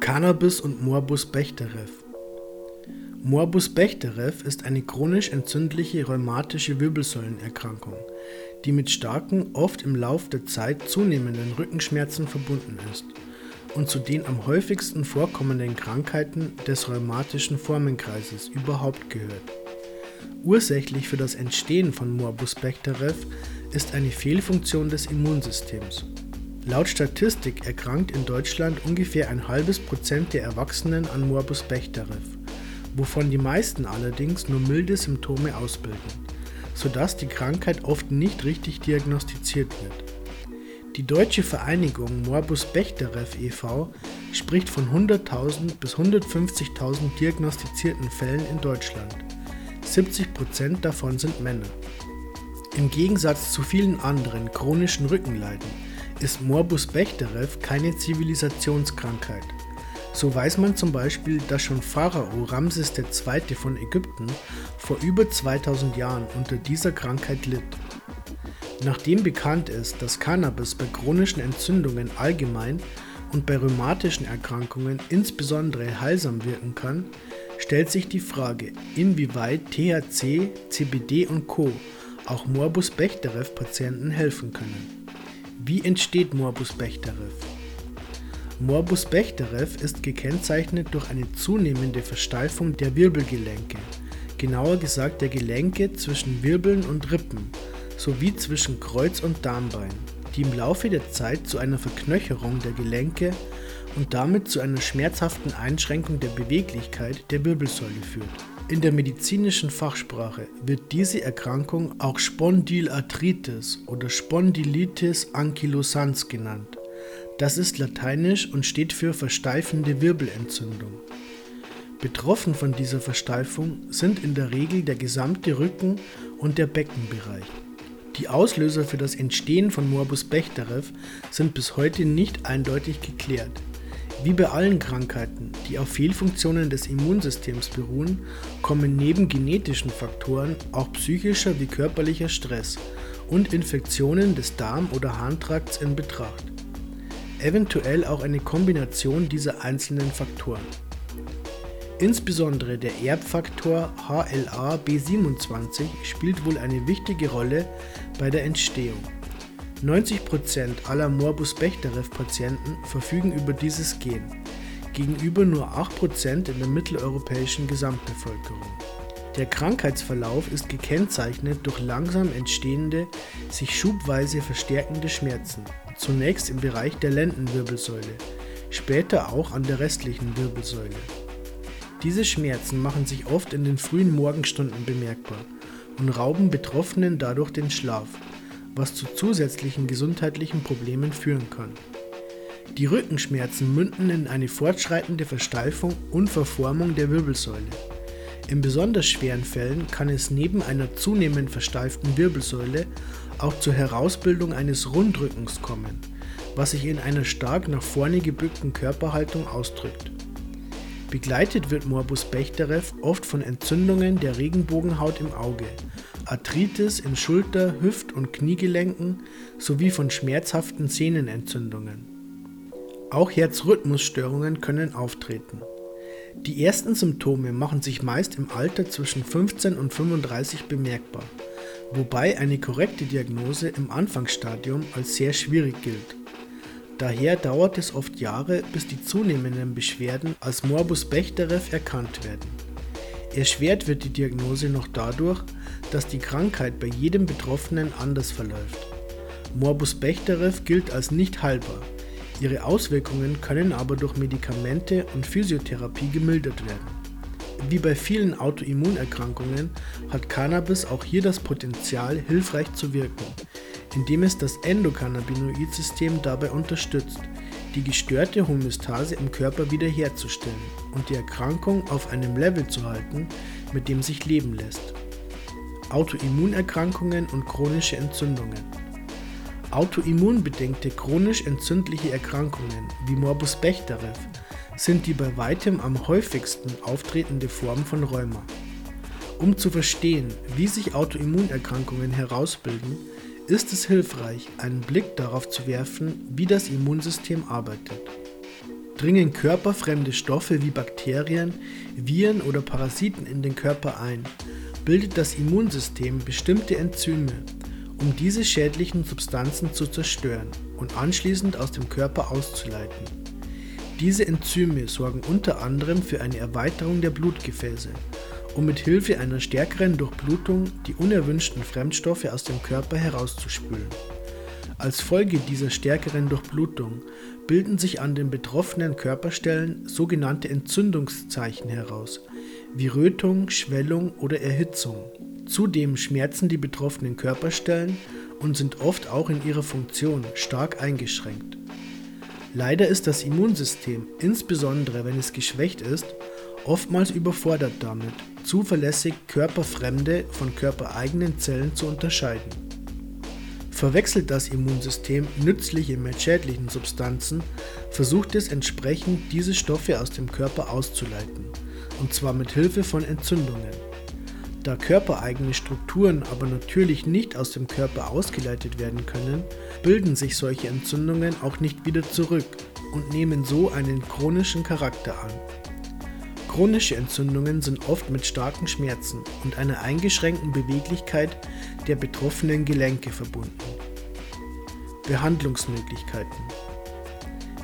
Cannabis und Morbus Bechterew. Morbus Bechterew ist eine chronisch entzündliche rheumatische Wirbelsäulenerkrankung, die mit starken, oft im Lauf der Zeit zunehmenden Rückenschmerzen verbunden ist und zu den am häufigsten vorkommenden Krankheiten des rheumatischen Formenkreises überhaupt gehört. Ursächlich für das Entstehen von Morbus Bechterew ist eine Fehlfunktion des Immunsystems. Laut Statistik erkrankt in Deutschland ungefähr ein halbes Prozent der Erwachsenen an Morbus Bechterew, wovon die meisten allerdings nur milde Symptome ausbilden, sodass die Krankheit oft nicht richtig diagnostiziert wird. Die Deutsche Vereinigung Morbus Bechterew e.V. spricht von 100.000 bis 150.000 diagnostizierten Fällen in Deutschland. 70% davon sind Männer. Im Gegensatz zu vielen anderen chronischen Rückenleiden ist Morbus Bechterew keine Zivilisationskrankheit. So weiß man zum Beispiel, dass schon Pharao Ramses II. von Ägypten vor über 2000 Jahren unter dieser Krankheit litt. Nachdem bekannt ist, dass Cannabis bei chronischen Entzündungen allgemein und bei rheumatischen Erkrankungen insbesondere heilsam wirken kann, stellt sich die Frage, inwieweit THC, CBD und Co. auch Morbus Bechterew-Patienten helfen können. Wie entsteht Morbus Bechterew? Morbus Bechterew ist gekennzeichnet durch eine zunehmende Versteifung der Wirbelgelenke, genauer gesagt der Gelenke zwischen Wirbeln und Rippen sowie zwischen Kreuz- und Darmbein, die im Laufe der Zeit zu einer Verknöcherung der Gelenke und damit zu einer schmerzhaften Einschränkung der Beweglichkeit der Wirbelsäule führt. In der medizinischen Fachsprache wird diese Erkrankung auch Spondylarthritis oder Spondylitis ankylosans genannt. Das ist lateinisch und steht für versteifende Wirbelentzündung. Betroffen von dieser Versteifung sind in der Regel der gesamte Rücken und der Beckenbereich. Die Auslöser für das Entstehen von Morbus Bechterew sind bis heute nicht eindeutig geklärt. Wie bei allen Krankheiten, die auf Fehlfunktionen des Immunsystems beruhen, kommen neben genetischen Faktoren auch psychischer wie körperlicher Stress und Infektionen des Darm- oder Harntrakts in Betracht. Eventuell auch eine Kombination dieser einzelnen Faktoren. Insbesondere der Erbfaktor HLA-B27 spielt wohl eine wichtige Rolle bei der Entstehung. 90% aller Morbus Bechterew-Patienten verfügen über dieses Gen, gegenüber nur 8% in der mitteleuropäischen Gesamtbevölkerung. Der Krankheitsverlauf ist gekennzeichnet durch langsam entstehende, sich schubweise verstärkende Schmerzen, zunächst im Bereich der Lendenwirbelsäule, später auch an der restlichen Wirbelsäule. Diese Schmerzen machen sich oft in den frühen Morgenstunden bemerkbar und rauben Betroffenen dadurch den Schlaf, was zu zusätzlichen gesundheitlichen Problemen führen kann. Die Rückenschmerzen münden in eine fortschreitende Versteifung und Verformung der Wirbelsäule. In besonders schweren Fällen kann es neben einer zunehmend versteiften Wirbelsäule auch zur Herausbildung eines Rundrückens kommen, was sich in einer stark nach vorne gebückten Körperhaltung ausdrückt. Begleitet wird Morbus Bechterew oft von Entzündungen der Regenbogenhaut im Auge, Arthritis in Schulter-, Hüft- und Kniegelenken sowie von schmerzhaften Sehnenentzündungen. Auch Herzrhythmusstörungen können auftreten. Die ersten Symptome machen sich meist im Alter zwischen 15 und 35 bemerkbar, wobei eine korrekte Diagnose im Anfangsstadium als sehr schwierig gilt. Daher dauert es oft Jahre, bis die zunehmenden Beschwerden als Morbus Bechterew erkannt werden. Erschwert wird die Diagnose noch dadurch, dass die Krankheit bei jedem Betroffenen anders verläuft. Morbus Bechterew gilt als nicht heilbar. Ihre Auswirkungen können aber durch Medikamente und Physiotherapie gemildert werden. Wie bei vielen Autoimmunerkrankungen hat Cannabis auch hier das Potenzial, hilfreich zu wirken, indem es das Endokannabinoid-System dabei unterstützt, die gestörte Homöostase im Körper wiederherzustellen und die Erkrankung auf einem Level zu halten, mit dem sich leben lässt. Autoimmunerkrankungen und chronische Entzündungen. Autoimmunbedingte chronisch entzündliche Erkrankungen wie Morbus Bechterew sind die bei weitem am häufigsten auftretende Form von Rheuma. Um zu verstehen, wie sich Autoimmunerkrankungen herausbilden, ist es hilfreich, einen Blick darauf zu werfen, wie das Immunsystem arbeitet. Dringen körperfremde Stoffe wie Bakterien, Viren oder Parasiten in den Körper ein, bildet das Immunsystem bestimmte Enzyme, um diese schädlichen Substanzen zu zerstören und anschließend aus dem Körper auszuleiten. Diese Enzyme sorgen unter anderem für eine Erweiterung der Blutgefäße, um mit Hilfe einer stärkeren Durchblutung die unerwünschten Fremdstoffe aus dem Körper herauszuspülen. Als Folge dieser stärkeren Durchblutung bilden sich an den betroffenen Körperstellen sogenannte Entzündungszeichen heraus, wie Rötung, Schwellung oder Erhitzung. Zudem schmerzen die betroffenen Körperstellen und sind oft auch in ihrer Funktion stark eingeschränkt. Leider ist das Immunsystem, insbesondere wenn es geschwächt ist, oftmals überfordert damit, zuverlässig körperfremde von körpereigenen Zellen zu unterscheiden. Verwechselt das Immunsystem nützliche mit schädlichen Substanzen, versucht es entsprechend diese Stoffe aus dem Körper auszuleiten, und zwar mit Hilfe von Entzündungen. Da körpereigene Strukturen aber natürlich nicht aus dem Körper ausgeleitet werden können, bilden sich solche Entzündungen auch nicht wieder zurück und nehmen so einen chronischen Charakter an. Chronische Entzündungen sind oft mit starken Schmerzen und einer eingeschränkten Beweglichkeit der betroffenen Gelenke verbunden. Behandlungsmöglichkeiten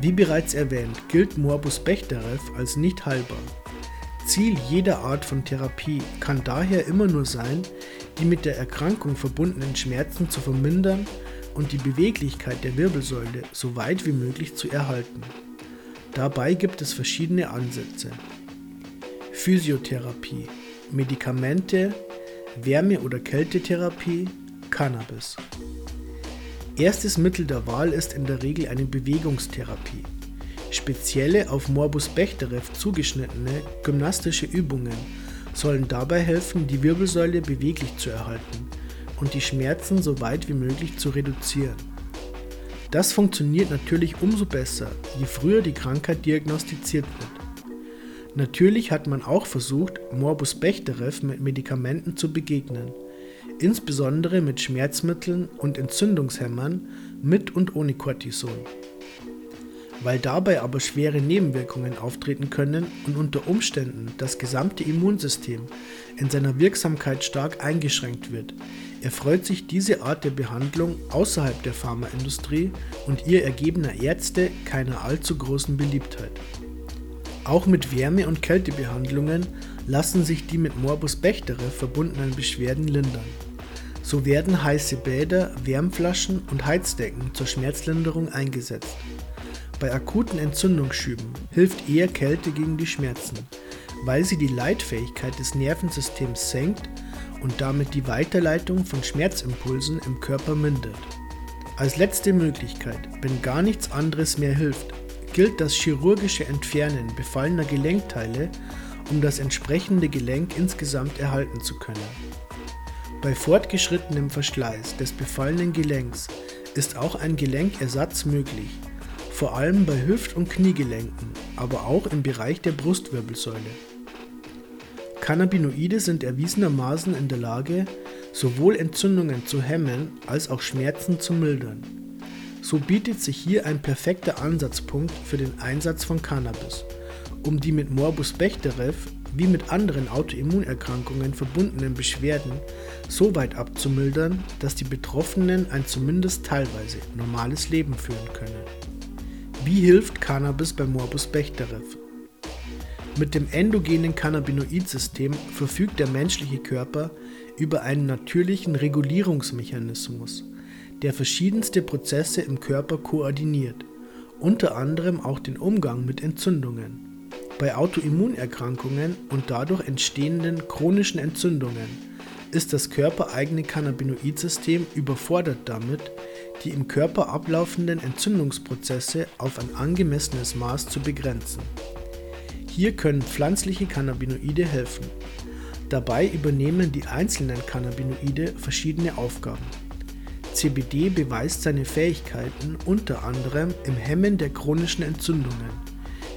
Wie bereits erwähnt, gilt Morbus Bechterew als nicht heilbar. Ziel jeder Art von Therapie kann daher immer nur sein, die mit der Erkrankung verbundenen Schmerzen zu vermindern und die Beweglichkeit der Wirbelsäule so weit wie möglich zu erhalten. Dabei gibt es verschiedene Ansätze. Physiotherapie, Medikamente, Wärme- oder Kältetherapie, Cannabis. Erstes Mittel der Wahl ist in der Regel eine Bewegungstherapie. Spezielle auf Morbus Bechterew zugeschnittene gymnastische Übungen sollen dabei helfen, die Wirbelsäule beweglich zu erhalten und die Schmerzen so weit wie möglich zu reduzieren. Das funktioniert natürlich umso besser, je früher die Krankheit diagnostiziert wird. Natürlich hat man auch versucht, Morbus Bechterew mit Medikamenten zu begegnen, insbesondere mit Schmerzmitteln und Entzündungshemmern mit und ohne Cortison. Weil dabei aber schwere Nebenwirkungen auftreten können und unter Umständen das gesamte Immunsystem in seiner Wirksamkeit stark eingeschränkt wird, erfreut sich diese Art der Behandlung außerhalb der Pharmaindustrie und ihr ergebener Ärzte keiner allzu großen Beliebtheit. Auch mit Wärme- und Kältebehandlungen lassen sich die mit Morbus Bechterew verbundenen Beschwerden lindern. So werden heiße Bäder, Wärmflaschen und Heizdecken zur Schmerzlinderung eingesetzt. Bei akuten Entzündungsschüben hilft eher Kälte gegen die Schmerzen, weil sie die Leitfähigkeit des Nervensystems senkt und damit die Weiterleitung von Schmerzimpulsen im Körper mindert. Als letzte Möglichkeit, wenn gar nichts anderes mehr hilft, gilt das chirurgische Entfernen befallener Gelenkteile, um das entsprechende Gelenk insgesamt erhalten zu können. Bei fortgeschrittenem Verschleiß des befallenen Gelenks ist auch ein Gelenkersatz möglich, vor allem bei Hüft- und Kniegelenken, aber auch im Bereich der Brustwirbelsäule. Cannabinoide sind erwiesenermaßen in der Lage, sowohl Entzündungen zu hemmen als auch Schmerzen zu mildern. So bietet sich hier ein perfekter Ansatzpunkt für den Einsatz von Cannabis, um die mit Morbus Bechterew wie mit anderen Autoimmunerkrankungen verbundenen Beschwerden so weit abzumildern, dass die Betroffenen ein zumindest teilweise normales Leben führen können. Wie hilft Cannabis bei Morbus Bechterew? Mit dem endogenen Cannabinoid-System verfügt der menschliche Körper über einen natürlichen Regulierungsmechanismus, der verschiedenste Prozesse im Körper koordiniert, unter anderem auch den Umgang mit Entzündungen. Bei Autoimmunerkrankungen und dadurch entstehenden chronischen Entzündungen ist das körpereigene Cannabinoid-System überfordert damit, die im Körper ablaufenden Entzündungsprozesse auf ein angemessenes Maß zu begrenzen. Hier können pflanzliche Cannabinoide helfen. Dabei übernehmen die einzelnen Cannabinoide verschiedene Aufgaben. CBD beweist seine Fähigkeiten unter anderem im Hemmen der chronischen Entzündungen,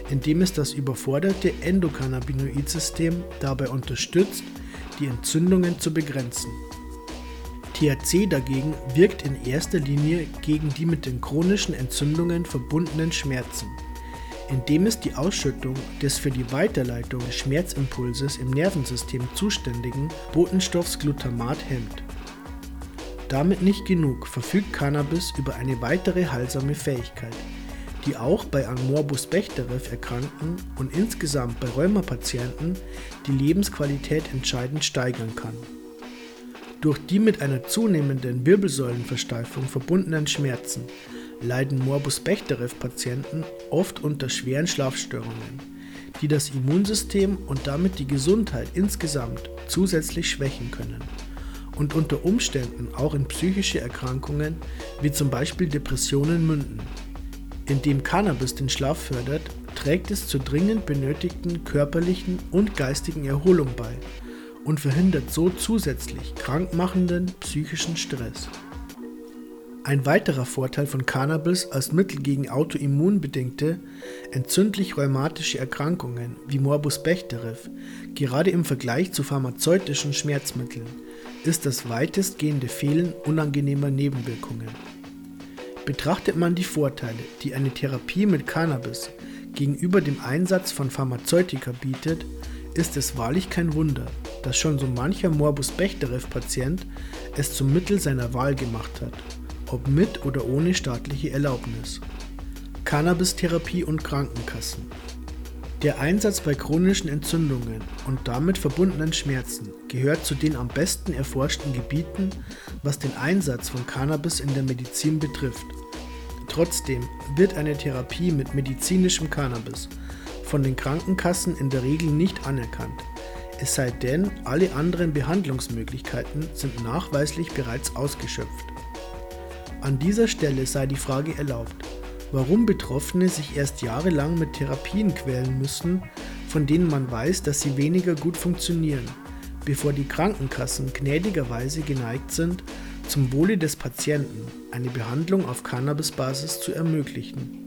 indem es das überforderte Endokannabinoid-System dabei unterstützt, die Entzündungen zu begrenzen. THC dagegen wirkt in erster Linie gegen die mit den chronischen Entzündungen verbundenen Schmerzen. indem es die Ausschüttung des für die Weiterleitung des Schmerzimpulses im Nervensystem zuständigen Botenstoffs Glutamat hemmt. Damit nicht genug, verfügt Cannabis über eine weitere heilsame Fähigkeit, die auch bei an Morbus Bechterew Erkrankten und insgesamt bei Rheumapatienten die Lebensqualität entscheidend steigern kann. Durch die mit einer zunehmenden Wirbelsäulenversteifung verbundenen Schmerzen leiden Morbus Bechterew-Patienten oft unter schweren Schlafstörungen, die das Immunsystem und damit die Gesundheit insgesamt zusätzlich schwächen können und unter Umständen auch in psychische Erkrankungen wie zum Beispiel Depressionen münden. Indem Cannabis den Schlaf fördert, trägt es zur dringend benötigten körperlichen und geistigen Erholung bei und verhindert so zusätzlich krankmachenden psychischen Stress. Ein weiterer Vorteil von Cannabis als Mittel gegen autoimmunbedingte, entzündlich-rheumatische Erkrankungen wie Morbus Bechterew, gerade im Vergleich zu pharmazeutischen Schmerzmitteln, ist das weitestgehende Fehlen unangenehmer Nebenwirkungen. Betrachtet man die Vorteile, die eine Therapie mit Cannabis gegenüber dem Einsatz von Pharmazeutika bietet, ist es wahrlich kein Wunder, dass schon so mancher Morbus Bechterew-Patient es zum Mittel seiner Wahl gemacht hat ob mit oder ohne staatliche Erlaubnis. Cannabis-Therapie und Krankenkassen. Der Einsatz bei chronischen Entzündungen und damit verbundenen Schmerzen gehört zu den am besten erforschten Gebieten, was den Einsatz von Cannabis in der Medizin betrifft. Trotzdem wird eine Therapie mit medizinischem Cannabis von den Krankenkassen in der Regel nicht anerkannt, es sei denn, alle anderen Behandlungsmöglichkeiten sind nachweislich bereits ausgeschöpft. An dieser Stelle sei die Frage erlaubt, warum Betroffene sich erst jahrelang mit Therapien quälen müssen, von denen man weiß, dass sie weniger gut funktionieren, bevor die Krankenkassen gnädigerweise geneigt sind, zum Wohle des Patienten eine Behandlung auf Cannabisbasis zu ermöglichen.